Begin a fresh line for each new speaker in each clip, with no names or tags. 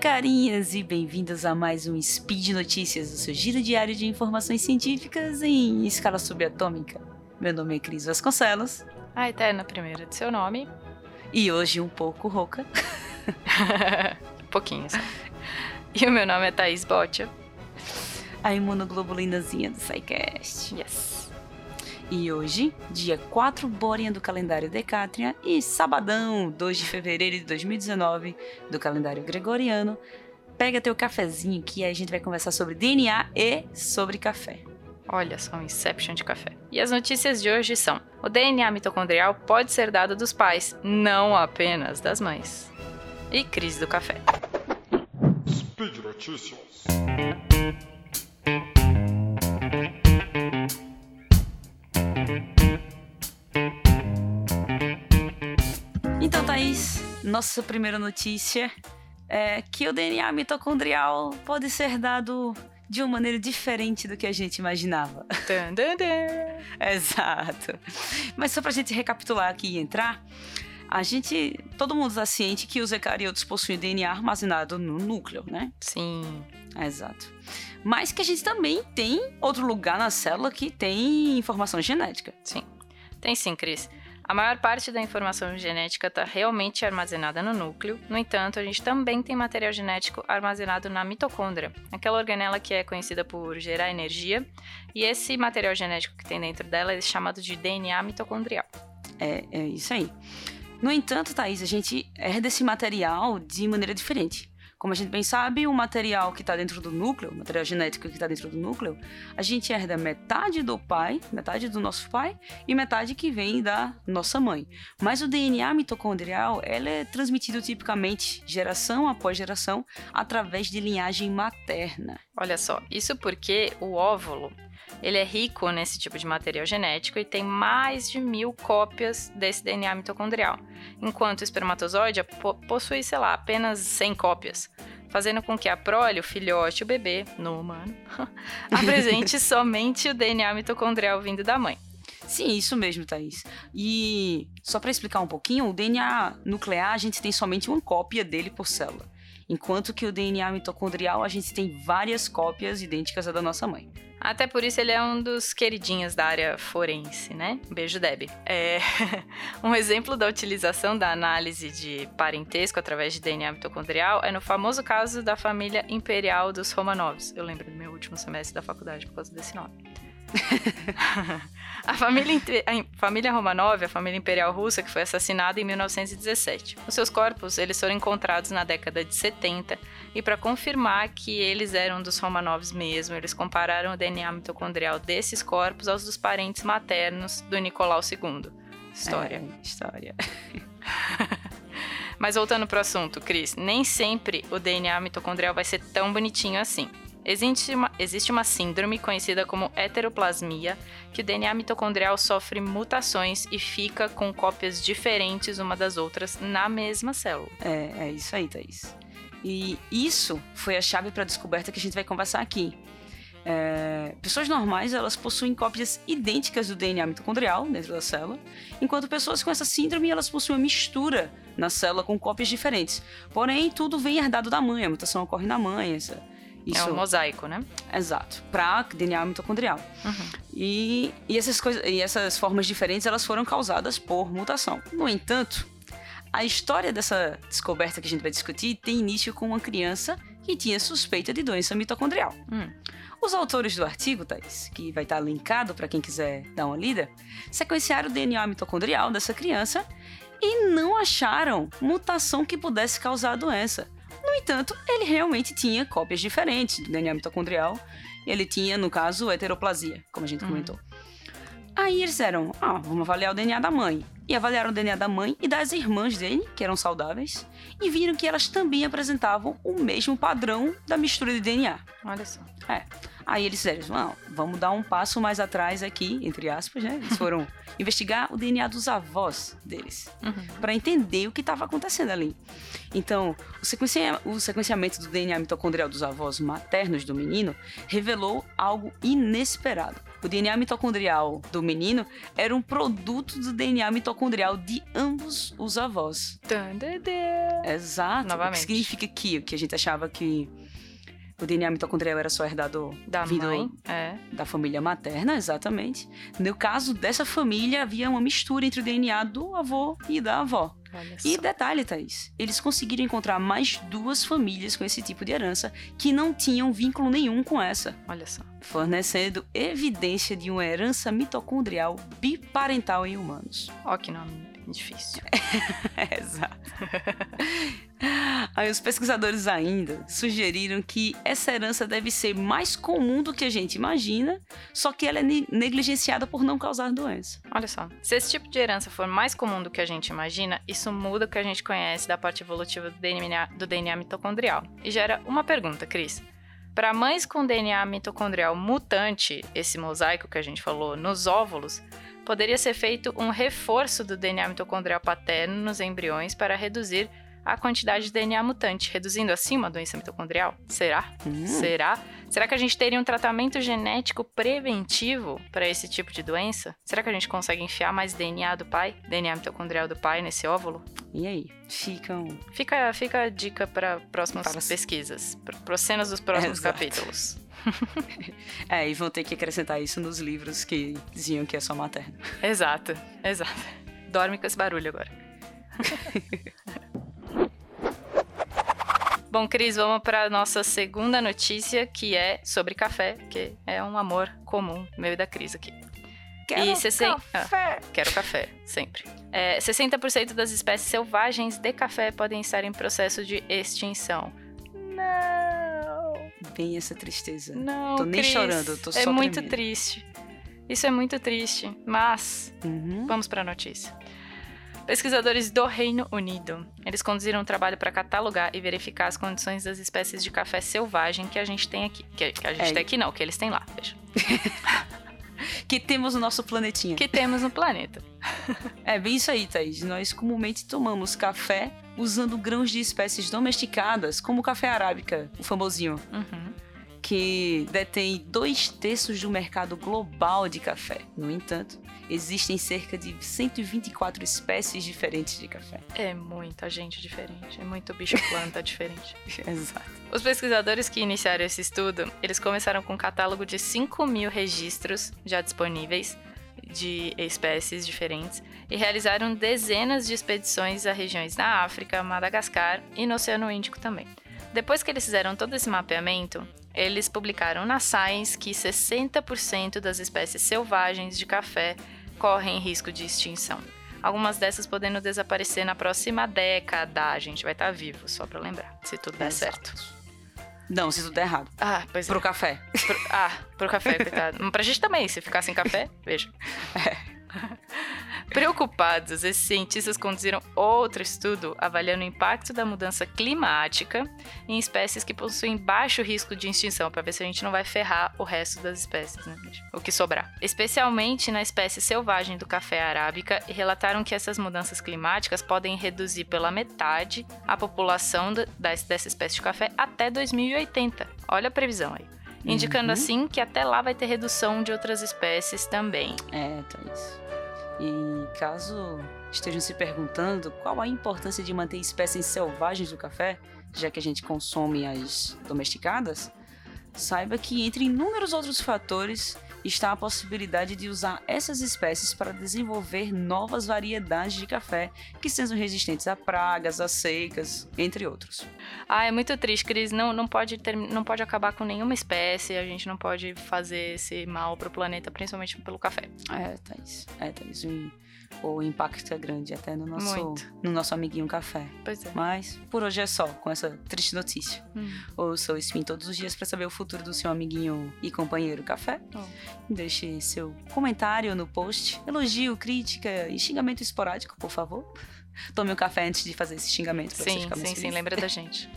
carinhas, e bem-vindos a mais um Speed Notícias, o seu giro diário de informações científicas em escala subatômica. Meu nome é Cris Vasconcelos.
A eterna primeira de seu nome.
E hoje um pouco rouca.
um pouquinho só. E o meu nome é Thaís Botia.
A imunoglobulinazinha do SciCast.
Yes.
E hoje, dia 4 Borean do calendário Decátria e sabadão, 2 de fevereiro de 2019 do calendário Gregoriano, pega teu cafezinho que a gente vai conversar sobre DNA e sobre café.
Olha só, um Inception de café. E as notícias de hoje são: o DNA mitocondrial pode ser dado dos pais, não apenas das mães. E crise do café.
Speed Notícias.
Nossa primeira notícia é que o DNA mitocondrial pode ser dado de uma maneira diferente do que a gente imaginava.
Dun, dun, dun.
Exato. Mas só pra gente recapitular aqui e entrar, a gente, todo mundo está ciente que os eucariotos possuem DNA armazenado no núcleo, né?
Sim.
Exato. Mas que a gente também tem outro lugar na célula que tem informação genética.
Sim. Tem sim, Cris. A maior parte da informação genética está realmente armazenada no núcleo, no entanto, a gente também tem material genético armazenado na mitocôndria, aquela organela que é conhecida por gerar energia, e esse material genético que tem dentro dela é chamado de DNA mitocondrial.
É, é isso aí. No entanto, Thaís, a gente herda esse material de maneira diferente. Como a gente bem sabe, o material que está dentro do núcleo, o material genético que está dentro do núcleo, a gente herda metade do pai, metade do nosso pai, e metade que vem da nossa mãe. Mas o DNA mitocondrial, ele é transmitido tipicamente, geração após geração, através de linhagem materna.
Olha só, isso porque o óvulo ele é rico nesse tipo de material genético e tem mais de mil cópias desse DNA mitocondrial, enquanto o espermatozoide po possui, sei lá, apenas 100 cópias, fazendo com que a prole, o filhote, o bebê, no humano, apresente somente o DNA mitocondrial vindo da mãe.
Sim, isso mesmo, Thaís. E só para explicar um pouquinho, o DNA nuclear a gente tem somente uma cópia dele por célula, enquanto que o DNA mitocondrial a gente tem várias cópias idênticas à da nossa mãe.
Até por isso ele é um dos queridinhos da área forense, né? Beijo, Deb. É... um exemplo da utilização da análise de parentesco através de DNA mitocondrial é no famoso caso da família imperial dos Romanovs. Eu lembro do meu último semestre da faculdade por causa desse nome. A, família, a família Romanov, a família imperial russa, que foi assassinada em 1917. Os seus corpos eles foram encontrados na década de 70 e para confirmar que eles eram dos Romanovs mesmo, eles compararam o DNA mitocondrial desses corpos aos dos parentes maternos do Nicolau II. História.
É, história.
Mas voltando pro assunto, Cris, nem sempre o DNA mitocondrial vai ser tão bonitinho assim. Existe uma, existe uma síndrome conhecida como heteroplasmia, que o DNA mitocondrial sofre mutações e fica com cópias diferentes uma das outras na mesma célula.
É, é isso aí, Thaís. E isso foi a chave para a descoberta que a gente vai conversar aqui. É, pessoas normais elas possuem cópias idênticas do DNA mitocondrial dentro da célula, enquanto pessoas com essa síndrome elas possuem uma mistura na célula com cópias diferentes. Porém, tudo vem herdado da mãe, a mutação ocorre na mãe. Essa,
isso... É um mosaico, né?
Exato, para DNA mitocondrial.
Uhum.
E, e, essas coisas, e essas formas diferentes elas foram causadas por mutação. No entanto, a história dessa descoberta que a gente vai discutir tem início com uma criança que tinha suspeita de doença mitocondrial.
Hum.
Os autores do artigo, Thais, que vai estar linkado para quem quiser dar uma lida, sequenciaram o DNA mitocondrial dessa criança e não acharam mutação que pudesse causar a doença. No entanto, ele realmente tinha cópias diferentes do DNA mitocondrial. Ele tinha, no caso, heteroplasia, como a gente
Uhum.
comentou. Aí eles disseram: ah, vamos avaliar o DNA da mãe. E avaliaram o DNA da mãe e das irmãs dele, que eram saudáveis, e viram que elas também apresentavam o mesmo padrão da mistura de DNA.
Olha só.
É. Aí eles disseram, vamos dar um passo mais atrás aqui, entre aspas, né? Eles foram investigar o DNA dos avós deles,
Uhum.
para entender o que estava acontecendo ali. Então, o, sequencia- o sequenciamento do DNA mitocondrial dos avós maternos do menino revelou algo inesperado. O DNA mitocondrial do menino era um produto do DNA mitocondrial de ambos os avós. Exato. O
Novamente.
que significa que o que a gente achava que o DNA mitocondrial era só herdado
Da
vindo
mãe. É.
da família materna, exatamente. No caso dessa família, havia uma mistura entre o DNA do avô e da avó. E detalhe, Thaís, eles conseguiram encontrar mais duas famílias com esse tipo de herança que não tinham vínculo nenhum com essa,
Olha só.
fornecendo evidência de uma herança mitocondrial biparental em humanos.
Ó que nome difícil.
Exato. Aí os pesquisadores ainda sugeriram que essa herança deve ser mais comum do que a gente imagina, só que ela é ne- negligenciada por não causar doença.
Olha só. Se esse tipo de herança for mais comum do que a gente imagina, isso muda o que a gente conhece da parte evolutiva do DNA, do DNA mitocondrial. E gera uma pergunta, Cris. Para mães com DNA mitocondrial mutante, esse mosaico que a gente falou, nos óvulos, poderia ser feito um reforço do DNA mitocondrial paterno nos embriões para reduzir a quantidade de DNA mutante, reduzindo assim uma doença mitocondrial? Será?
Hum,
Será? Será que a gente teria um tratamento genético preventivo para esse tipo de doença? Será que a gente consegue enfiar mais DNA do pai, DNA mitocondrial do pai nesse óvulo?
E aí? Ficam.
Fica, fica a dica para próximas
Para as-
pesquisas, para as cenas dos próximos
Exato.
capítulos.
É, e vão ter que acrescentar isso nos livros que diziam que é só materno.
Exato, exato. Dorme com esse barulho agora. Bom, Cris, vamos para nossa segunda notícia, que é sobre café, que é um amor comum meu e da Cris aqui.
Quero
você sem-
café.
Quero café, sempre. É, 60% das espécies selvagens de café podem estar em processo de extinção. Não,
Bem essa tristeza.
não,
Tô nem
Cris.
chorando, tô
É
só
muito
tremendo.
triste. Isso é muito triste, mas
Uhum.
Vamos para a notícia. Pesquisadores do Reino Unido, eles conduziram um trabalho para catalogar e verificar as condições das espécies de café selvagem que a gente tem aqui. Que, que a gente
É.
tem aqui não, que eles têm lá, veja.
Que temos no nosso planetinha.
Que temos no planeta.
É bem isso aí, Thaís. Nós comumente tomamos café usando grãos de espécies domesticadas, como o café arábica, o famosinho,
Uhum.
que detém dois terços do mercado global de café. No entanto, existem cerca de 124 espécies diferentes de café.
É muita gente diferente, é muito bicho-planta diferente.
Exato.
Os pesquisadores que iniciaram esse estudo, eles começaram com um catálogo de 5 mil registros já disponíveis de espécies diferentes e realizaram dezenas de expedições a regiões na África, Madagascar e no Oceano Índico também. Depois que eles fizeram todo esse mapeamento, eles publicaram na Science que 60% das espécies selvagens de café correm risco de extinção. Algumas dessas podendo desaparecer na próxima década. A gente vai estar vivo, só pra lembrar, se tudo der certo.
Não, se tudo der errado.
Ah, pois é.
Pro café.
Pro- ah, pro café, coitado. Pra gente também, se ficar sem café, veja. Preocupados, esses cientistas conduziram outro estudo avaliando o impacto da mudança climática em espécies que possuem baixo risco de extinção, para ver se a gente não vai ferrar o resto das espécies, né? O que sobrar. Especialmente na espécie selvagem do café arábica, e relataram que essas mudanças climáticas podem reduzir pela metade a população dessa espécie de café até 2080. Olha a previsão aí. Indicando
Uhum.
assim que até lá vai ter redução de outras espécies também.
É, Thaís. E caso estejam se perguntando qual a importância de manter espécies selvagens do café, já que a gente consome as domesticadas, saiba que entre inúmeros outros fatores está a possibilidade de usar essas espécies para desenvolver novas variedades de café que sejam resistentes a pragas, a secas, entre outros.
Ah, é muito triste, Cris. Não, não, pode ter, não pode acabar com nenhuma espécie. A gente não pode fazer esse mal pro planeta, principalmente pelo café.
É, Thaís. É, Thaís. O, o impacto é grande até no nosso,
Muito.
no nosso amiguinho café.
Pois é.
Mas por hoje é só, com essa triste notícia.
Hum.
Ouça o Spin todos os dias para saber o futuro do seu amiguinho e companheiro café.
Oh.
Deixe seu comentário no post, elogio, crítica e xingamento esporádico, por favor. Tome um café antes de fazer esse xingamento pra você
Sim, sim, sim, lembra da gente.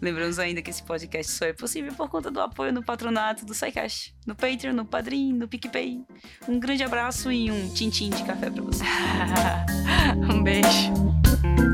Lembramos ainda que esse podcast só é possível por conta do apoio no patronato do SciCash, no Patreon, no Padrim, no PicPay. Um grande abraço e um tintim de café pra você.
um beijo.